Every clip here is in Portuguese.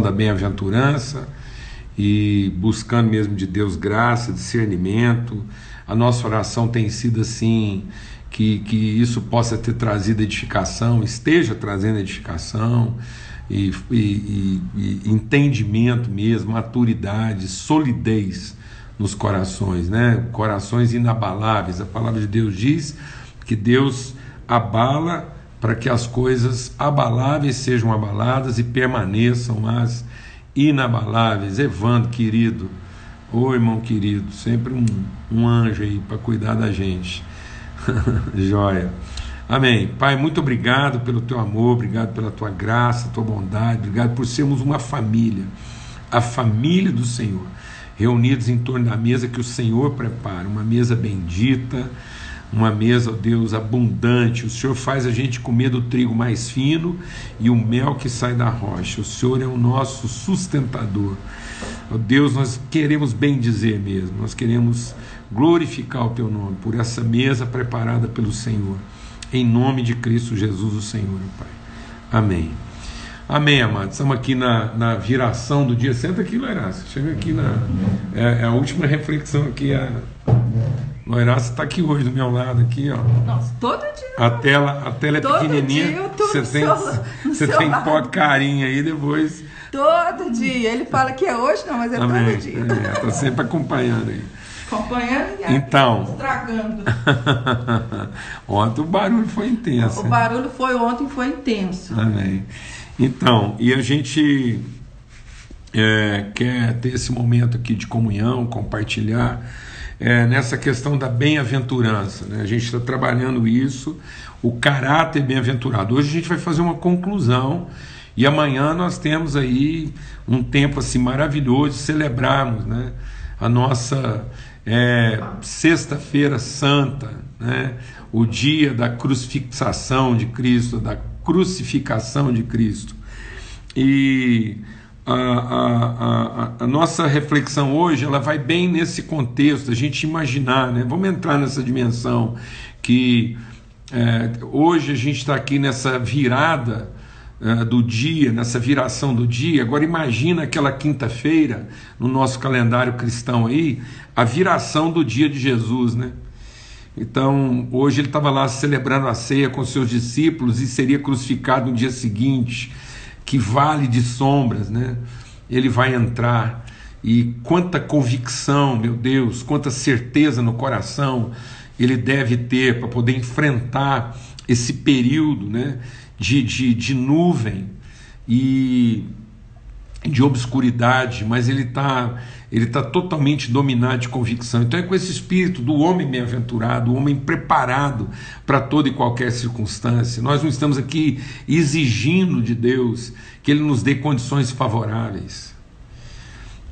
da bem-aventurança e buscando mesmo de Deus graça, discernimento. A nossa oração tem sido assim, que, que isso possa ter trazido edificação, esteja trazendo edificação e, e, e, e entendimento mesmo, maturidade, solidez nos corações, né? Corações inabaláveis. A palavra de Deus diz que Deus abala para que as coisas abaláveis sejam abaladas e permaneçam as inabaláveis. Evandro, querido, ô irmão querido, sempre um, um anjo aí para cuidar da gente. Joia. Amém. Pai, muito obrigado pelo teu amor, obrigado pela tua graça, tua bondade, obrigado por sermos uma família, a família do Senhor, reunidos em torno da mesa que o Senhor prepara, uma mesa bendita uma mesa, ó Deus, abundante. O Senhor faz a gente comer do trigo mais fino e o mel que sai da rocha. O Senhor é o nosso sustentador. Ó Deus, nós queremos bem dizer mesmo, nós queremos glorificar o teu nome por essa mesa preparada pelo Senhor. Em nome de Cristo Jesus, o Senhor, Pai. Amém. Amém, amados. Estamos aqui na, na viração do dia. Senta aqui, Loiraça. Chega aqui na. É, é, a última reflexão aqui. A, Loiraça está aqui hoje do meu lado, aqui, ó. Nossa, todo dia. A tela, a tela é todo pequenininha. Você tem, você tem que pôr carinha aí depois. Todo dia. Ele fala que é hoje, não, mas é todo dia. É, tá sempre acompanhando aí. Acompanhando e então, estragando. ontem o barulho foi intenso. O barulho foi ontem, foi intenso. Amém. Então, e a gente é, quer ter esse momento aqui de comunhão, compartilhar é, nessa questão da bem-aventurança. Né? A gente está trabalhando isso, o caráter bem-aventurado. Hoje a gente vai fazer uma conclusão e amanhã nós temos aí um tempo assim maravilhoso de celebrarmos né? a nossa é, Sexta-feira Santa, né? o dia da crucifixação de Cristo, da crucificação de Cristo. E a, a, a, nossa reflexão hoje ela vai bem nesse contexto, a gente imaginar, né? vamos entrar nessa dimensão que é, hoje a gente está aqui nessa virada é, do dia, nessa viração do dia. Agora imagina aquela quinta-feira no nosso calendário cristão aí, a viração do dia de Jesus, né? Então, hoje ele estava lá celebrando a ceia com seus discípulos e seria crucificado no dia seguinte que vale de sombras, né? Ele vai entrar e quanta convicção, meu Deus, quanta certeza no coração ele deve ter para poder enfrentar esse período, né? De, de, de nuvem e de obscuridade, mas ele está ele tá totalmente dominado de convicção. Então é com esse espírito do homem bem-aventurado, o homem preparado para toda e qualquer circunstância. Nós não estamos aqui exigindo de Deus que Ele nos dê condições favoráveis.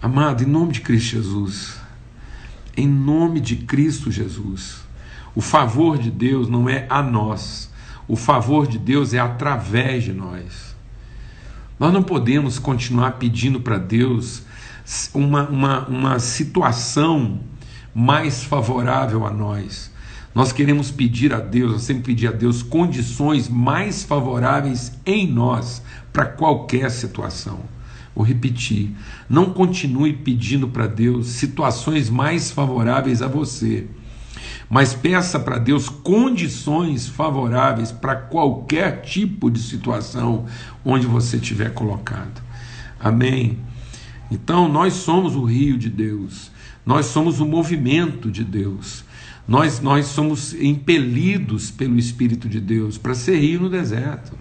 Amado, em nome de Cristo Jesus, em nome de Cristo Jesus, o favor de Deus não é a nós, o favor de Deus é através de nós. Nós não podemos continuar pedindo para Deus uma, uma, uma situação mais favorável a nós. Nós queremos pedir a Deus, eu sempre pedi a Deus condições mais favoráveis em nós para qualquer situação. Vou repetir, não continue pedindo para Deus situações mais favoráveis a você mas peça para Deus condições favoráveis para qualquer tipo de situação onde você estiver colocado. Amém? Então, nós somos o rio de Deus, nós somos o movimento de Deus, nós, nós somos impelidos pelo Espírito de Deus para ser rio no deserto,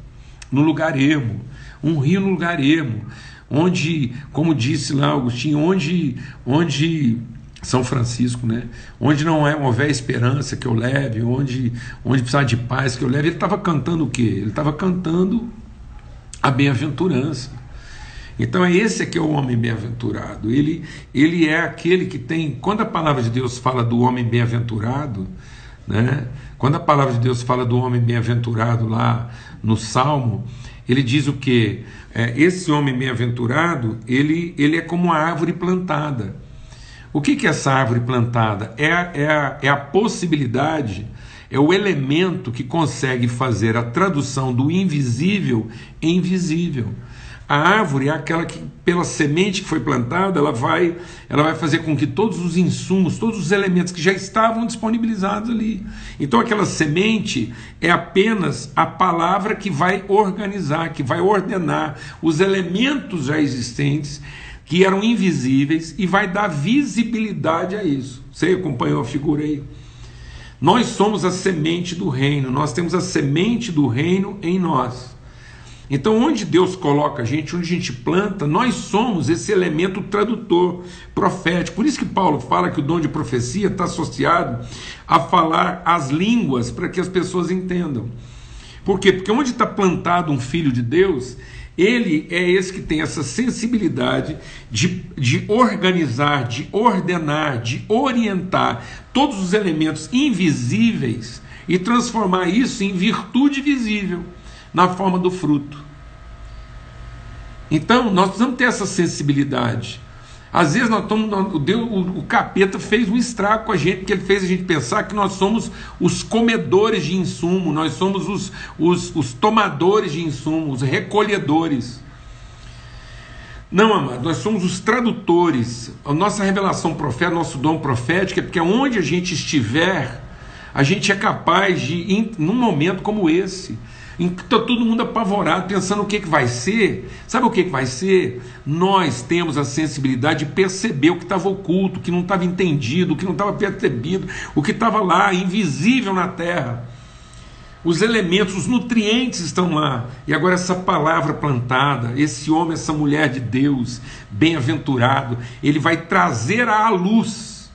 no lugar ermo, um rio no lugar ermo, onde, como disse lá Agostinho, onde, onde são Francisco, né? Onde não é houver esperança que eu leve, onde, onde precisar de paz que eu leve. Ele estava cantando o quê? Ele estava cantando a bem-aventurança. Então é esse aqui é o homem bem-aventurado. Ele, ele é aquele que tem. Quando a palavra de Deus fala do homem bem-aventurado, né? Quando a palavra de Deus fala do homem bem-aventurado lá no Salmo, ele diz o que? É, esse homem bem-aventurado, ele, ele é como uma árvore plantada o que, que é essa árvore plantada? É, é, a, é a possibilidade, é o elemento que consegue fazer a tradução do invisível em visível. A árvore é aquela que, pela semente que foi plantada, ela vai, ela vai fazer com que todos os insumos, todos os elementos que já estavam disponibilizados ali. Então, aquela semente é apenas a palavra que vai organizar, que vai ordenar os elementos já existentes, que eram invisíveis, e vai dar visibilidade a isso. Você acompanhou a figura aí? Nós somos a semente do reino, nós temos a semente do reino em nós. Então, onde Deus coloca a gente, onde a gente planta, nós somos esse elemento tradutor, profético. Por isso que Paulo fala que o dom de profecia está associado a falar as línguas para que as pessoas entendam. Por quê? Porque onde está plantado um filho de Deus, ele é esse que tem essa sensibilidade de, de organizar, de ordenar, de orientar todos os elementos invisíveis e transformar isso em virtude visível na forma do fruto. Então, nós precisamos ter essa sensibilidade. Às vezes nós estamos, o, Deus, o, o capeta fez um estrago com a gente, porque ele fez a gente pensar que nós somos os comedores de insumo, nós somos os, os, os tomadores de insumo, os recolhedores. Não, amado, nós somos os tradutores. A nossa revelação profética, nosso dom profético é porque onde a gente estiver, a gente é capaz de, num momento como esse, Está todo mundo apavorado, pensando o que, que vai ser. Sabe o que, que vai ser? Nós temos a sensibilidade de perceber o que estava oculto, o que não estava entendido, o que não estava percebido, o que estava lá, invisível na terra. Os elementos, os nutrientes estão lá. E agora, essa palavra plantada, esse homem, essa mulher de Deus, bem-aventurado, ele vai trazer à luz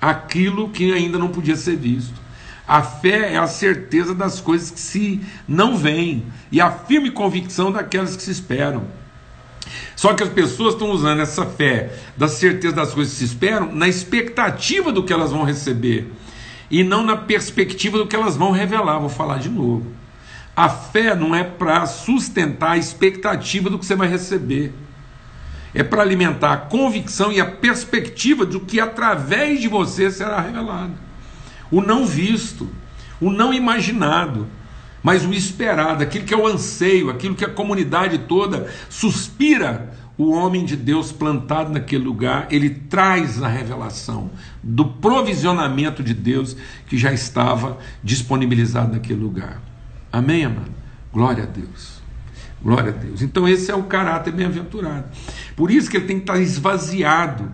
aquilo que ainda não podia ser visto. A fé é a certeza das coisas que se não veem e a firme convicção daquelas que se esperam. Só que as pessoas estão usando essa fé da certeza das coisas que se esperam na expectativa do que elas vão receber e não na perspectiva do que elas vão revelar. Vou falar de novo. A fé não é para sustentar a expectativa do que você vai receber. É para alimentar a convicção e a perspectiva do que através de você será revelado o não visto, o não imaginado, mas o esperado, aquilo que é o anseio, aquilo que a comunidade toda suspira. O homem de Deus plantado naquele lugar, ele traz a revelação do provisionamento de Deus que já estava disponibilizado naquele lugar. Amém, amado? Glória a Deus. Glória a Deus. Então, esse é o caráter bem-aventurado. Por isso que ele tem que estar esvaziado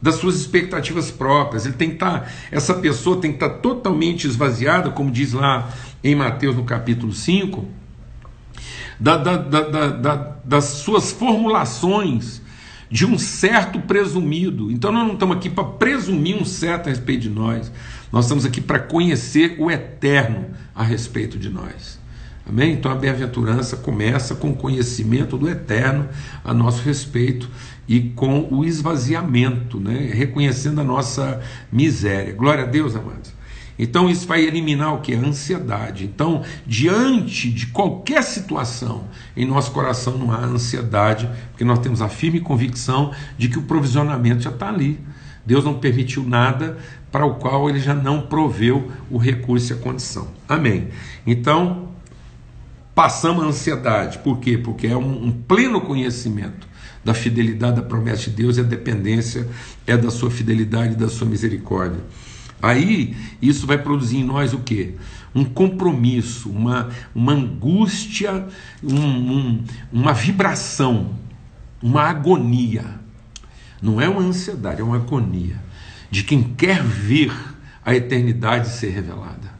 das suas expectativas próprias. Ele tem que estar, tá, essa pessoa tem que estar tá totalmente esvaziada, como diz lá em Mateus no capítulo 5, da, da, da, das suas formulações de um certo presumido. Então nós não estamos aqui para presumir um certo a respeito de nós. Nós estamos aqui para conhecer o eterno a respeito de nós. Amém? Então a bem-aventurança começa com o conhecimento do eterno a nosso respeito e com o esvaziamento, né? reconhecendo a nossa miséria. Glória a Deus, amados. Então isso vai eliminar o que? A ansiedade. Então, diante de qualquer situação, em nosso coração não há ansiedade, porque nós temos a firme convicção de que o provisionamento já está ali. Deus não permitiu nada para o qual ele já não proveu o recurso e a condição. Amém. Então, passamos a ansiedade. Por quê? Porque é um, um pleno conhecimento da fidelidade da promessa de Deus e a dependência é da sua fidelidade e da sua misericórdia. Aí isso vai produzir em nós o que? Um compromisso, uma, uma angústia, um, um, uma vibração, uma agonia. Não é uma ansiedade, é uma agonia de quem quer ver a eternidade ser revelada.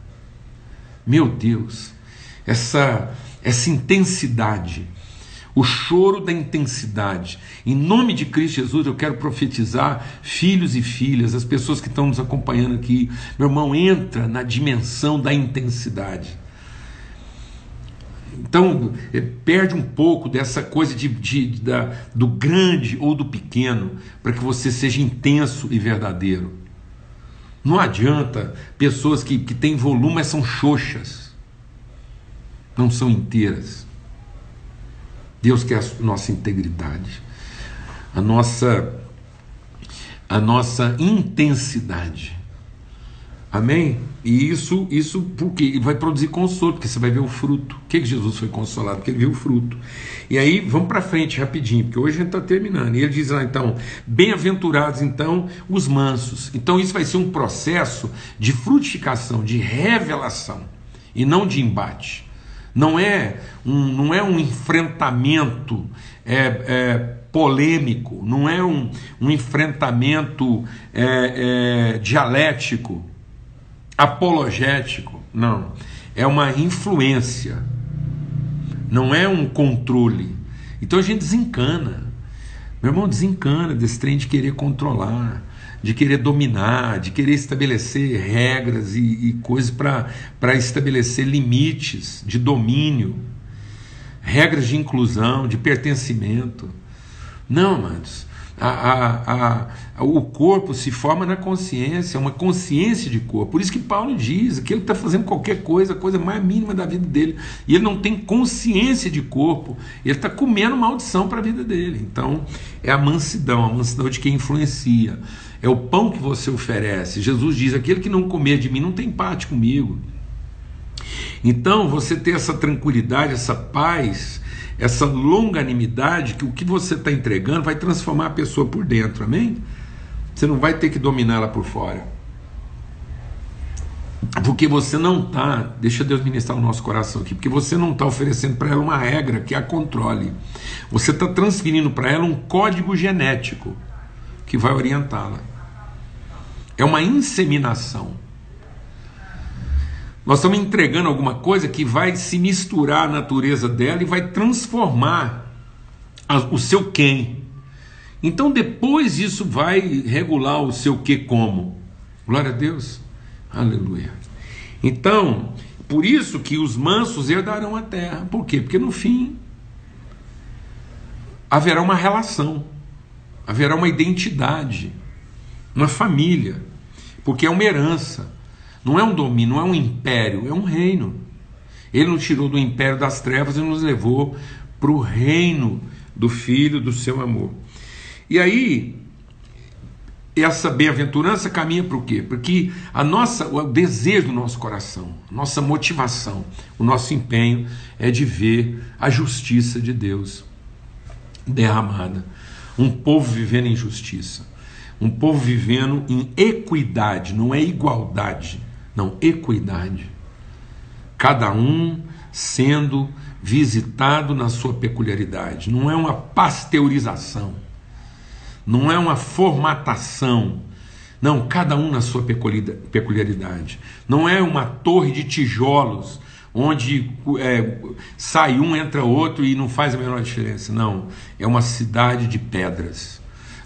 Meu Deus, essa, essa intensidade o choro da intensidade. Em nome de Cristo Jesus, eu quero profetizar, filhos e filhas, as pessoas que estão nos acompanhando aqui. Meu irmão, entra na dimensão da intensidade. Então, eh, perde um pouco dessa coisa de, de, de da, do grande ou do pequeno, para que você seja intenso e verdadeiro. Não adianta pessoas que, que têm volume, mas são xoxas, não são inteiras. Deus quer a nossa integridade, a nossa, a nossa intensidade. Amém? E isso, isso porque vai produzir consolo, porque você vai ver o fruto. O que, que Jesus foi consolado? Porque ele viu o fruto. E aí, vamos para frente rapidinho, porque hoje a gente está terminando. E ele diz lá então: bem-aventurados então os mansos. Então, isso vai ser um processo de frutificação, de revelação, e não de embate. Não é um, não é um enfrentamento é, é, polêmico, não é um, um enfrentamento é, é dialético apologético, não. É uma influência, não é um controle. Então a gente desencana. Meu irmão, desencana desse trem de querer controlar, de querer dominar, de querer estabelecer regras e, e coisas para estabelecer limites de domínio, regras de inclusão, de pertencimento. Não, amados. A, a, a, o corpo se forma na consciência, uma consciência de corpo. Por isso que Paulo diz que ele está fazendo qualquer coisa, a coisa mais mínima da vida dele, e ele não tem consciência de corpo, ele está comendo maldição para a vida dele. Então, é a mansidão, a mansidão de quem influencia. É o pão que você oferece. Jesus diz: aquele que não comer de mim não tem parte comigo. Então, você ter essa tranquilidade, essa paz, essa longanimidade que o que você está entregando vai transformar a pessoa por dentro, amém? Você não vai ter que dominá-la por fora. Porque você não está, deixa Deus ministrar o nosso coração aqui, porque você não está oferecendo para ela uma regra que a controle. Você está transferindo para ela um código genético que vai orientá-la. É uma inseminação. Nós estamos entregando alguma coisa que vai se misturar à natureza dela e vai transformar a, o seu quem. Então depois isso vai regular o seu que como. Glória a Deus. Aleluia. Então, por isso que os mansos herdarão a terra. Por quê? Porque no fim haverá uma relação, haverá uma identidade, uma família, porque é uma herança. Não é um domínio, não é um império, é um reino. Ele nos tirou do império das trevas e nos levou para o reino do Filho do seu amor. E aí, essa bem-aventurança caminha para o quê? Porque a nossa, o desejo do nosso coração, nossa motivação, o nosso empenho é de ver a justiça de Deus derramada. Um povo vivendo em justiça. Um povo vivendo em equidade, não é igualdade. Não, equidade. Cada um sendo visitado na sua peculiaridade. Não é uma pasteurização. Não é uma formatação. Não, cada um na sua peculiaridade. Não é uma torre de tijolos onde é, sai um, entra outro e não faz a menor diferença. Não, é uma cidade de pedras.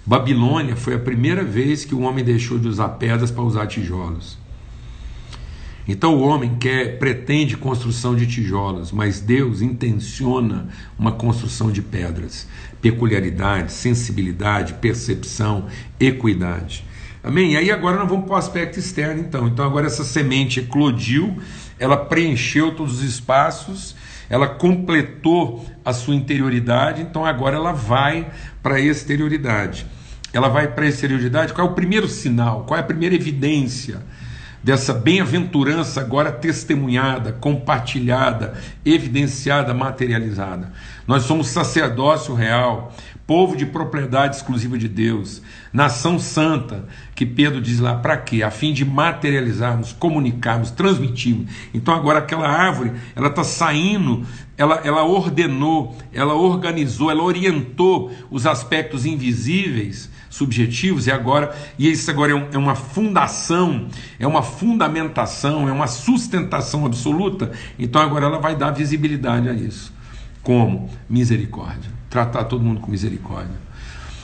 Babilônia foi a primeira vez que o homem deixou de usar pedras para usar tijolos. Então o homem quer, pretende construção de tijolos, mas Deus intenciona uma construção de pedras. Peculiaridade, sensibilidade, percepção, equidade. Amém? E aí agora nós vamos para o aspecto externo, então. Então agora essa semente eclodiu, ela preencheu todos os espaços, ela completou a sua interioridade, então agora ela vai para a exterioridade. Ela vai para a exterioridade, qual é o primeiro sinal, qual é a primeira evidência? Dessa bem-aventurança agora testemunhada, compartilhada, evidenciada, materializada. Nós somos sacerdócio real, povo de propriedade exclusiva de Deus, nação santa, que Pedro diz lá, para quê? A fim de materializarmos, comunicarmos, transmitirmos. Então agora aquela árvore, ela está saindo, ela, ela ordenou, ela organizou, ela orientou os aspectos invisíveis subjetivos, e agora, e isso agora é, um, é uma fundação, é uma fundamentação, é uma sustentação absoluta, então agora ela vai dar visibilidade a isso. Como? Misericórdia. Tratar todo mundo com misericórdia.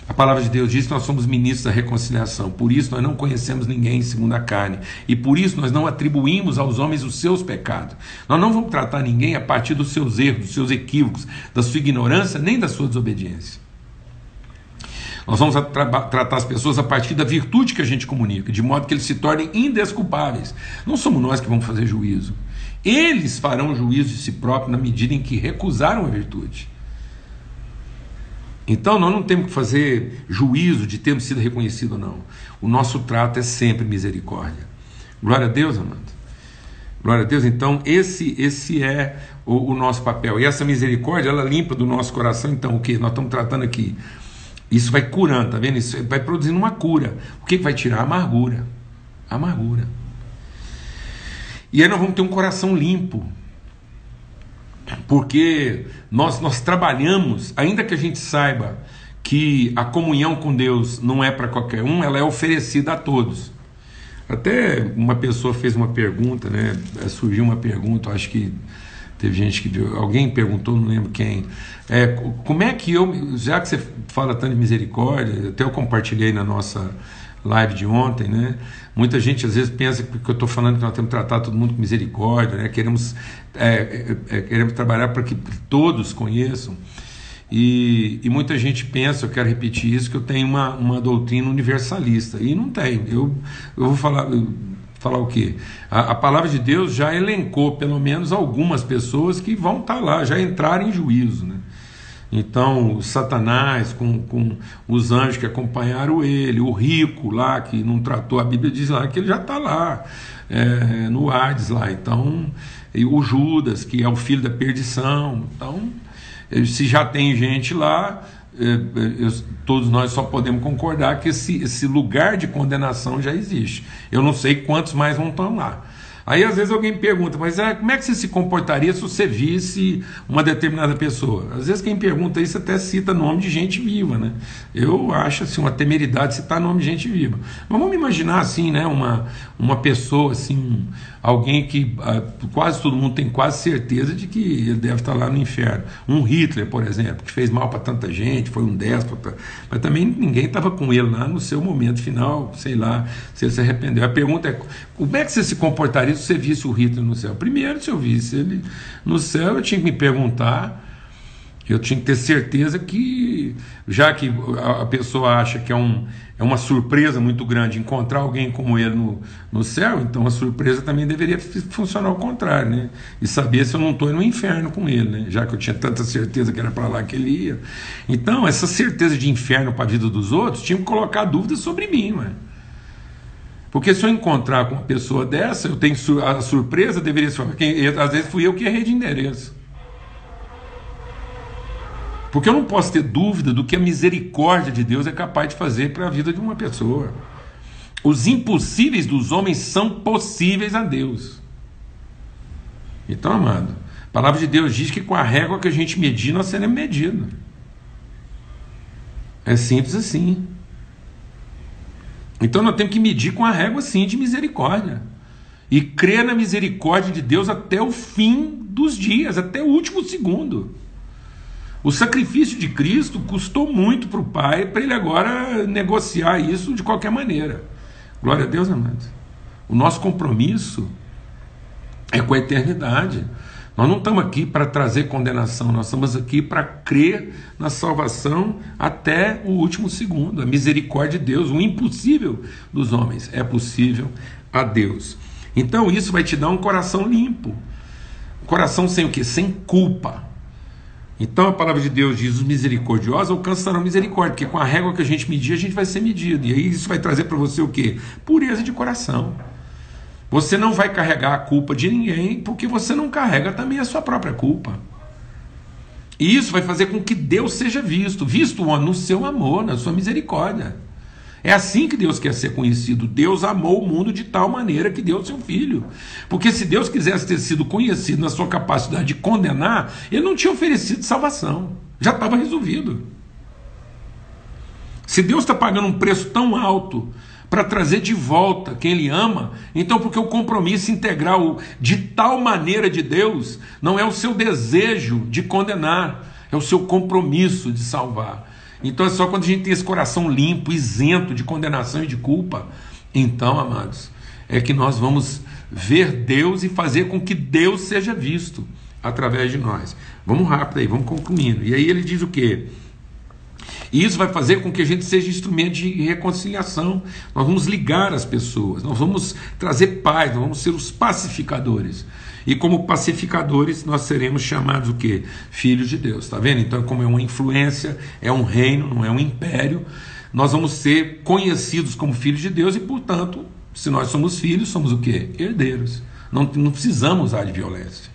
A palavra de Deus diz que nós somos ministros da reconciliação, por isso nós não conhecemos ninguém segundo a carne, e por isso nós não atribuímos aos homens os seus pecados. Nós não vamos tratar ninguém a partir dos seus erros, dos seus equívocos, da sua ignorância, nem da sua desobediência. Nós vamos tra tratar as pessoas a partir da virtude que a gente comunica, de modo que eles se tornem indesculpáveis. Não somos nós que vamos fazer juízo. Eles farão juízo de si próprios na medida em que recusaram a virtude. Então nós não temos que fazer juízo de termos sido reconhecido ou não. O nosso trato é sempre misericórdia. Glória a Deus, amado. Glória a Deus. Então, esse esse é o, o, nosso papel. E essa misericórdia, ela limpa do nosso coração. Então, o que nós estamos tratando aqui? Isso vai curando, tá vendo? Isso vai produzindo uma cura. O que vai tirar? A amargura. A amargura. E aí nós vamos ter um coração limpo. Porque nós, nós trabalhamos, ainda que a gente saiba que a comunhão com Deus não é para qualquer um, ela é oferecida a todos. Até uma pessoa fez uma pergunta, né? Surgiu uma pergunta, acho que teve gente que viu, alguém perguntou, não lembro quem. É, como é que eu, já que você fala tanto de misericórdia, até eu compartilhei na nossa live de ontem, né? Muita gente às vezes pensa que eu estou falando que nós temos que tratar todo mundo com misericórdia, né? Queremos, é, é, é queremos trabalhar para que todos conheçam. E, e, muita gente pensa, eu quero repetir isso, que eu tenho uma, uma doutrina universalista. E não tem. Eu, eu vou falar, falar o quê? A, a, palavra de Deus já elencou pelo menos algumas pessoas que vão estar tá lá, já entraram em juízo. Né? Então, Satanás, com, com os anjos que acompanharam ele, o rico lá que não tratou, a Bíblia diz lá que ele já está lá, é, no Hades lá. Então, e o Judas, que é o filho da perdição. Então, se já tem gente lá, é, é, todos nós só podemos concordar que esse, esse lugar de condenação já existe. Eu não sei quantos mais vão estar lá. Aí às vezes alguém pergunta, mas é, como é que você se comportaria se você visse uma determinada pessoa? Às vezes quem pergunta isso até cita nome de gente viva, né? Eu acho assim, uma temeridade citar nome de gente viva. Mas vamos imaginar assim, né? Uma, uma pessoa assim, alguém que ah, quase todo mundo tem quase certeza de que ele deve estar lá no inferno. Um Hitler, por exemplo, que fez mal para tanta gente, foi um déspota, mas também ninguém estava com ele lá no seu momento final, sei lá, se ele se arrependeu. A pergunta é: como é que você se comportaria se você visse o Hitler no céu? Primeiro, se eu visse ele no céu, eu tinha que me perguntar eu tinha que ter certeza que, já que a pessoa acha que é, um, é uma surpresa muito grande encontrar alguém como ele no, no céu, então a surpresa também deveria funcionar ao contrário, né? E saber se eu não estou no inferno com ele, né? Já que eu tinha tanta certeza que era para lá que ele ia. Então, essa certeza de inferno para a vida dos outros tinha que colocar dúvidas sobre mim, mano. Porque se eu encontrar com uma pessoa dessa, eu tenho a surpresa deveria ser. Às vezes fui eu que errei de endereço. Porque eu não posso ter dúvida do que a misericórdia de Deus é capaz de fazer para a vida de uma pessoa. Os impossíveis dos homens são possíveis a Deus. Então, amado, a palavra de Deus diz que com a régua que a gente medir, nós seremos medidos. É simples assim. Então nós temos que medir com a régua sim de misericórdia. E crer na misericórdia de Deus até o fim dos dias, até o último segundo. O sacrifício de Cristo custou muito para o Pai, para ele agora negociar isso de qualquer maneira. Glória a Deus, amados. O nosso compromisso é com a eternidade. Nós não estamos aqui para trazer condenação, nós estamos aqui para crer na salvação até o último segundo. A misericórdia de Deus, o impossível dos homens, é possível a Deus. Então isso vai te dar um coração limpo. Coração sem o que? Sem culpa. Então a palavra de Deus diz: os misericordiosos alcançarão misericórdia, porque com a régua que a gente medir, a gente vai ser medido. E aí isso vai trazer para você o quê? Pureza de coração. Você não vai carregar a culpa de ninguém, porque você não carrega também a sua própria culpa. E isso vai fazer com que Deus seja visto, visto no seu amor, na sua misericórdia. É assim que Deus quer ser conhecido. Deus amou o mundo de tal maneira que deu seu filho. Porque se Deus quisesse ter sido conhecido na sua capacidade de condenar, ele não tinha oferecido salvação. Já estava resolvido. Se Deus está pagando um preço tão alto para trazer de volta quem ele ama, então porque o compromisso integral de tal maneira de Deus não é o seu desejo de condenar, é o seu compromisso de salvar. Então é só quando a gente tem esse coração limpo, isento de condenação e de culpa, então, amados, é que nós vamos ver Deus e fazer com que Deus seja visto através de nós. Vamos rápido aí, vamos concluindo. E aí ele diz o quê? E isso vai fazer com que a gente seja instrumento de reconciliação. Nós vamos ligar as pessoas, nós vamos trazer paz, nós vamos ser os pacificadores. E como pacificadores, nós seremos chamados o quê? Filhos de Deus. Está vendo? Então, como é uma influência, é um reino, não é um império, nós vamos ser conhecidos como filhos de Deus e, portanto, Se nós somos filhos, somos o quê? Herdeiros. Não, não precisamos usar de violência.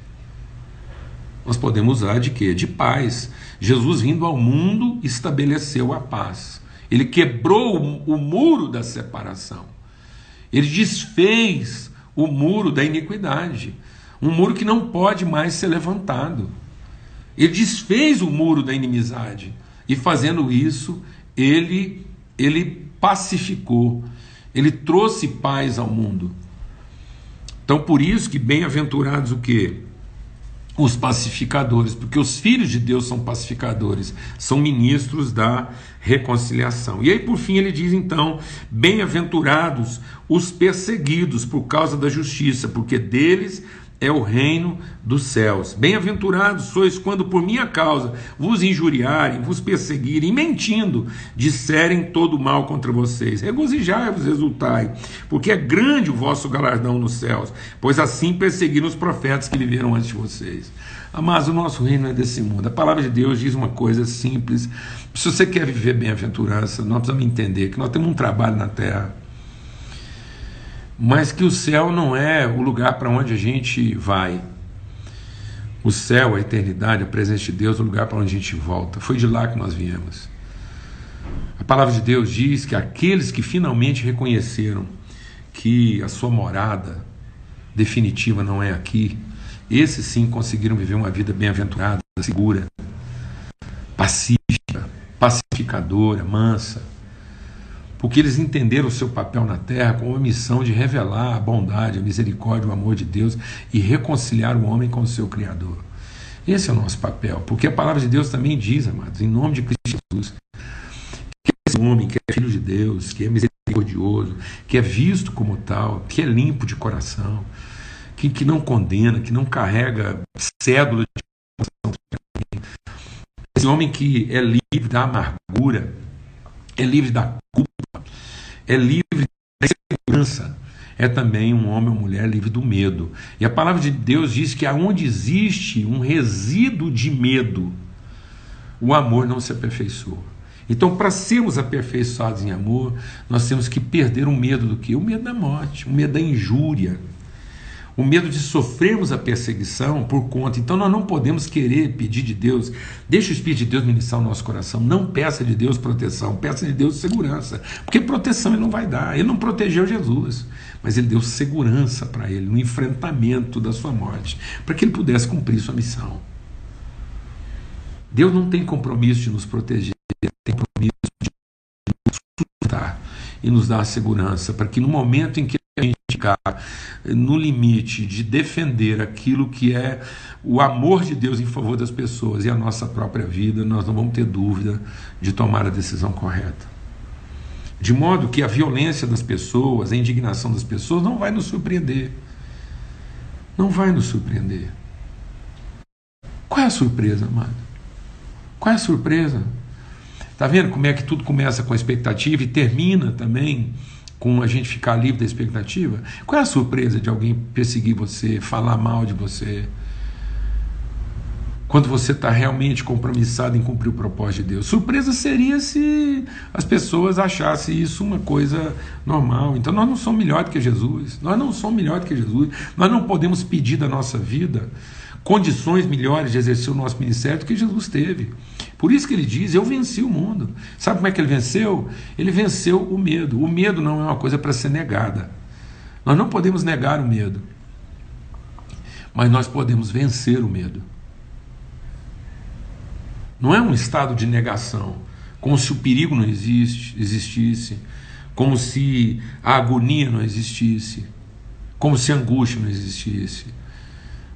Nós podemos usar de quê? De paz. Jesus vindo ao mundo estabeleceu a paz. Ele quebrou o, muro da separação. Ele desfez o muro da iniquidade. Um muro que não pode mais ser levantado. Ele desfez o muro da inimizade. E fazendo isso, ele, ele pacificou. Ele trouxe paz ao mundo. Então, por isso que bem-aventurados o quê? Os pacificadores, porque os filhos de Deus são pacificadores, são ministros da reconciliação. E aí, por fim, ele diz então: bem-aventurados os perseguidos por causa da justiça, porque deles é o reino dos céus. Bem-aventurados sois quando por minha causa vos injuriarem, vos perseguirem, mentindo, disserem todo mal contra vocês. Regozijai-vos, exultai, porque é grande o vosso galardão nos céus, pois assim perseguiram os profetas que viveram antes de vocês. Amados, o nosso reino é desse mundo. A palavra de Deus diz uma coisa simples. Se você quer viver bem-aventurança, nós precisamos entender que nós temos um trabalho na terra mas que o céu não é o lugar para onde a gente vai. O céu, a eternidade, a presença de Deus, o lugar para onde a gente volta. Foi de lá que nós viemos. A palavra de Deus diz que aqueles que finalmente reconheceram que a sua morada definitiva não é aqui, esses sim conseguiram viver uma vida bem-aventurada, segura, pacífica, pacificadora, mansa porque eles entenderam o seu papel na terra como uma missão de revelar a bondade, a misericórdia, o amor de Deus e reconciliar o homem com o seu Criador. Esse é o nosso papel, porque a palavra de Deus também diz, amados, em nome de Cristo Jesus, que esse homem que é filho de Deus, que é misericordioso, que é visto como tal, que é limpo de coração, que, que não condena, que não carrega cédula de esse homem que é livre da amargura, é livre da culpa, é livre da segurança, é também um homem ou mulher livre do medo. E a palavra de Deus diz que aonde existe um resíduo de medo, o amor não se aperfeiçoa. Então, para sermos aperfeiçoados em amor, nós temos que perder o medo do que? O medo da morte, o medo da injúria, o medo de sofrermos a perseguição por conta. Então nós não podemos querer pedir de Deus, deixa o Espírito de Deus ministrar o nosso coração. Não peça de Deus proteção, peça de Deus segurança. Porque proteção ele não vai dar. Ele não protegeu Jesus, mas ele deu segurança para ele no enfrentamento da sua morte, para que ele pudesse cumprir sua missão. Deus não tem compromisso de nos proteger, ele tem compromisso de nos sustentar e nos dar segurança, para que no momento em que a gente ficar no limite de defender aquilo que é o amor de Deus em favor das pessoas e a nossa própria vida, nós não vamos ter dúvida de tomar a decisão correta. De modo que a violência das pessoas, a indignação das pessoas não vai nos surpreender. Não vai nos surpreender. Qual é a surpresa, amado? Qual é a surpresa? Está vendo como é que tudo começa com a expectativa e termina também com a gente ficar livre da expectativa? Qual é a surpresa de alguém perseguir você, falar mal de você? Quando você está realmente compromissado em cumprir o propósito de Deus. Surpresa seria se as pessoas achassem isso uma coisa normal. Então nós não somos melhor do que Jesus. Nós não somos melhor do que Jesus. Nós não podemos pedir da nossa vida condições melhores de exercer o nosso ministério do que Jesus teve. Por isso que ele diz: Eu venci o mundo. Sabe como é que ele venceu? Ele venceu o medo. O medo não é uma coisa para ser negada. Nós não podemos negar o medo, mas nós podemos vencer o medo. Não é um estado de negação, como se o perigo não existe, existisse, como se a agonia não existisse, como se a angústia não existisse.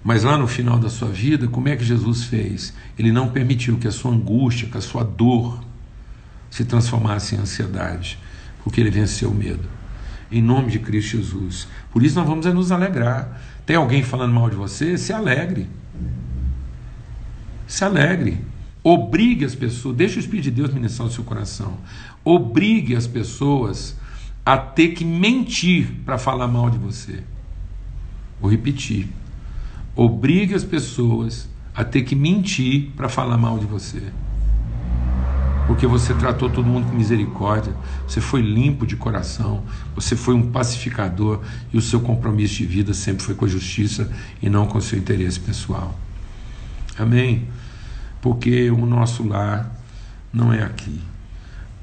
Mas lá no final da sua vida, como é que Jesus fez? Ele não permitiu que a sua angústia, que a sua dor se transformasse em ansiedade, porque ele venceu o medo. Em nome de Cristo Jesus. Por isso nós vamos nos alegrar. Tem alguém falando mal de você? Se alegre. Se alegre. Obrigue as pessoas, deixe o Espírito de Deus ministrar o seu coração. Obrigue as pessoas a ter que mentir para falar mal de você. Vou repetir obrigue as pessoas a ter que mentir para falar mal de você. porque você tratou todo mundo com misericórdia, você foi limpo de coração, você foi um pacificador e o seu compromisso de vida sempre foi com a justiça e não com o seu interesse pessoal. Amém? Porque o nosso lar não é aqui.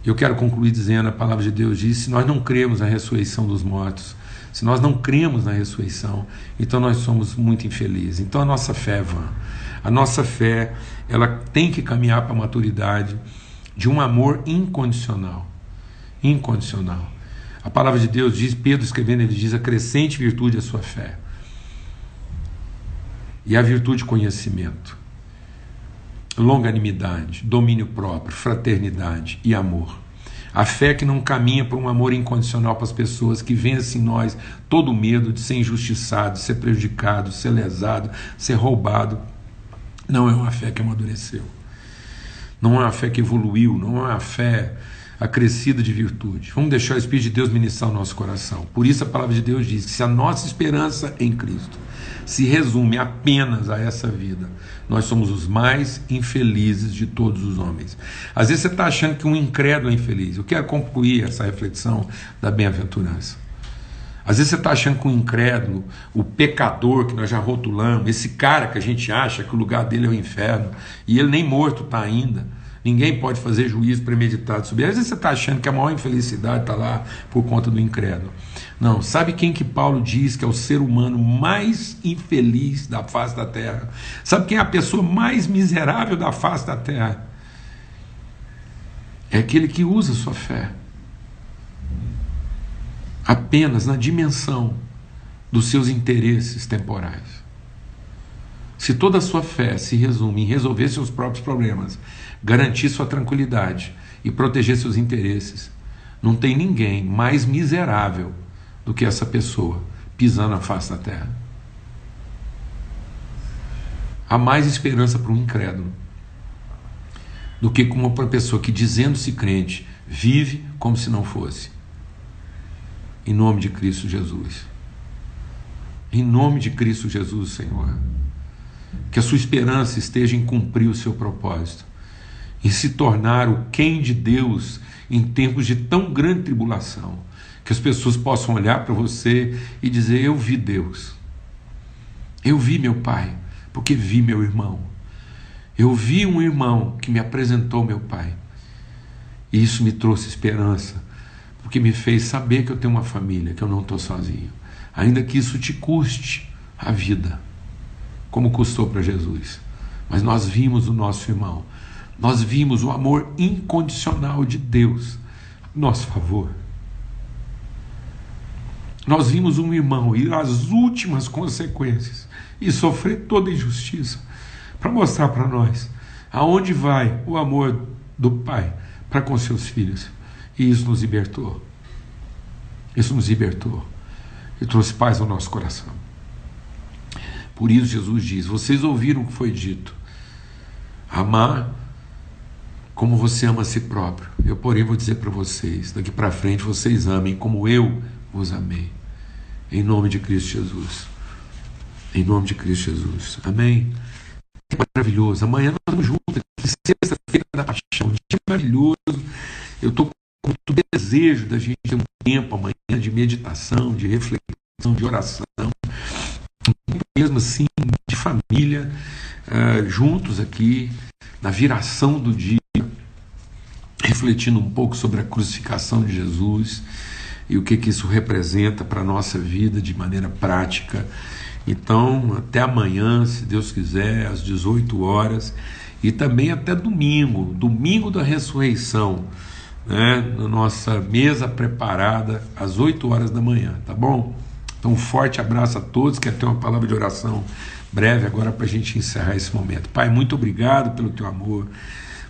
Eu quero concluir dizendo: a palavra de Deus diz: se nós não cremos na ressurreição dos mortos, se nós não cremos na ressurreição, então nós somos muito infelizes. Então a nossa fé é vã. A nossa fé, ela tem que caminhar para a maturidade de um amor incondicional. Incondicional. A palavra de Deus diz, Pedro escrevendo, ele diz: a crescente virtude é a sua fé. E a virtude, conhecimento, longanimidade, domínio próprio, fraternidade e amor. A fé que não caminha para um amor incondicional para as pessoas, que vence em nós todo o medo de ser injustiçado, de ser prejudicado, ser lesado, ser roubado. Não é uma fé que amadureceu. Não é uma fé que evoluiu, não é uma fé acrescida de virtude. Vamos deixar o Espírito de Deus ministrar o nosso coração. Por isso a palavra de Deus diz que se a nossa esperança em Cristo se resume apenas a essa vida, nós somos os mais infelizes de todos os homens. Às vezes você está achando que um incrédulo é infeliz. Eu quero concluir essa reflexão da bem-aventurança. Às vezes você está achando que o incrédulo, o pecador que nós já rotulamos, esse cara que a gente acha que o lugar dele é o inferno, e ele nem morto está ainda, ninguém pode fazer juízo premeditado sobre. Às vezes você está achando que a maior infelicidade está lá por conta do incrédulo. Não, sabe quem que Paulo diz que é o ser humano mais infeliz da face da terra? Sabe quem é a pessoa mais miserável da face da terra? É aquele que usa sua fé apenas na dimensão dos seus interesses temporais. Se toda a sua fé se resume em resolver seus próprios problemas, garantir sua tranquilidade e proteger seus interesses, não tem ninguém mais miserável do que essa pessoa pisando na face da terra. Há mais esperança para um incrédulo do que para uma pessoa que, dizendo-se crente, vive como se não fosse. Em nome de Cristo Jesus. Em nome de Cristo Jesus, Senhor. Que a sua esperança esteja em cumprir o seu propósito, em se tornar o quem de Deus em tempos de tão grande tribulação, que as pessoas possam olhar para você e dizer: Eu vi Deus, eu vi meu Pai, porque vi meu irmão, eu vi um irmão que me apresentou meu Pai, e isso me trouxe esperança, porque me fez saber que eu tenho uma família, que eu não estou sozinho, ainda que isso te custe a vida, como custou para Jesus. Mas nós vimos o nosso irmão, nós vimos o amor incondicional de Deus a nosso favor. Nós vimos um irmão ir às últimas consequências e sofrer toda injustiça para mostrar para nós aonde vai o amor do Pai para com seus filhos. E isso nos libertou. Isso nos libertou e trouxe paz ao nosso coração. Por isso Jesus diz: Vocês ouviram o que foi dito. Amar como você ama a si próprio. Eu, porém, vou dizer para vocês: daqui para frente vocês amem como eu vos amei. Em nome de Cristo Jesus. Em nome de Cristo Jesus. Amém. Maravilhoso. Amanhã nós estamos juntos sexta-feira da paixão. Dia maravilhoso. Eu estou com muito desejo da gente ter um tempo amanhã de meditação, de reflexão, de oração. Mesmo assim, de família, uh, juntos aqui, na viração do dia, refletindo um pouco sobre a crucificação de Jesus e o que, que isso representa para a nossa vida de maneira prática. Então, até amanhã, se Deus quiser, às 18 horas, e também até domingo, domingo da ressurreição, né, na nossa mesa preparada às 8 horas da manhã, tá bom? Então, um forte abraço a todos, quer ter uma palavra de oração breve agora para a gente encerrar esse momento. Pai, muito obrigado pelo teu amor,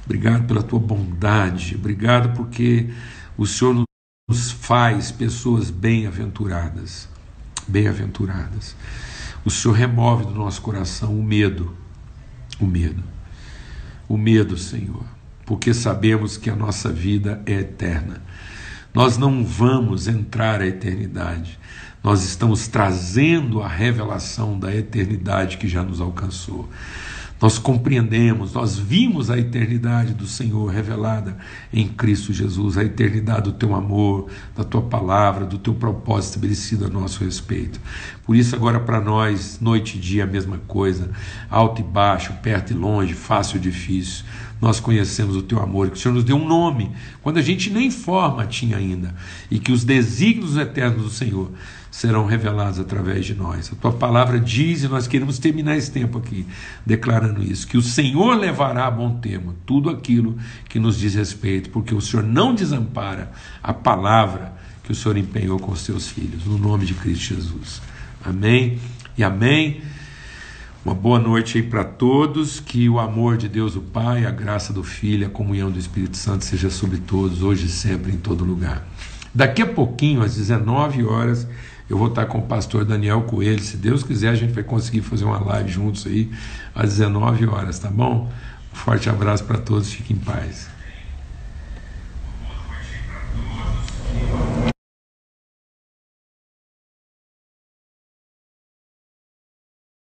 obrigado pela tua bondade, obrigado porque o Senhor nos faz pessoas bem-aventuradas. Bem-aventuradas. O Senhor remove do nosso coração o medo, o medo, o medo, Senhor, porque sabemos que a nossa vida é eterna. Nós não vamos entrar à eternidade, nós estamos trazendo a revelação da eternidade que já nos alcançou. Nós compreendemos, nós vimos a eternidade do Senhor revelada em Cristo Jesus, a eternidade do teu amor, da tua palavra, do teu propósito estabelecido a nosso respeito. Por isso, agora para nós, noite e dia, a mesma coisa, alto e baixo, perto e longe, fácil e difícil. Nós conhecemos o teu amor, que o Senhor nos deu um nome, quando a gente nem forma tinha ainda, e que os desígnios eternos do Senhor serão revelados através de nós. A tua palavra diz, e nós queremos terminar esse tempo aqui declarando isso, que o Senhor levará a bom termo tudo aquilo que nos diz respeito, porque o Senhor não desampara a palavra que o Senhor empenhou com os seus filhos, no nome de Cristo Jesus. Amém e amém. Uma boa noite aí para todos, que o amor de Deus o Pai, a graça do Filho, a comunhão do Espírito Santo seja sobre todos, hoje e sempre, em todo lugar. Daqui a pouquinho, às 19 horas, eu vou estar com o pastor Daniel Coelho. Se Deus quiser, a gente vai conseguir fazer uma live juntos aí às 19 horas, tá bom? Um forte abraço para todos, fiquem em paz.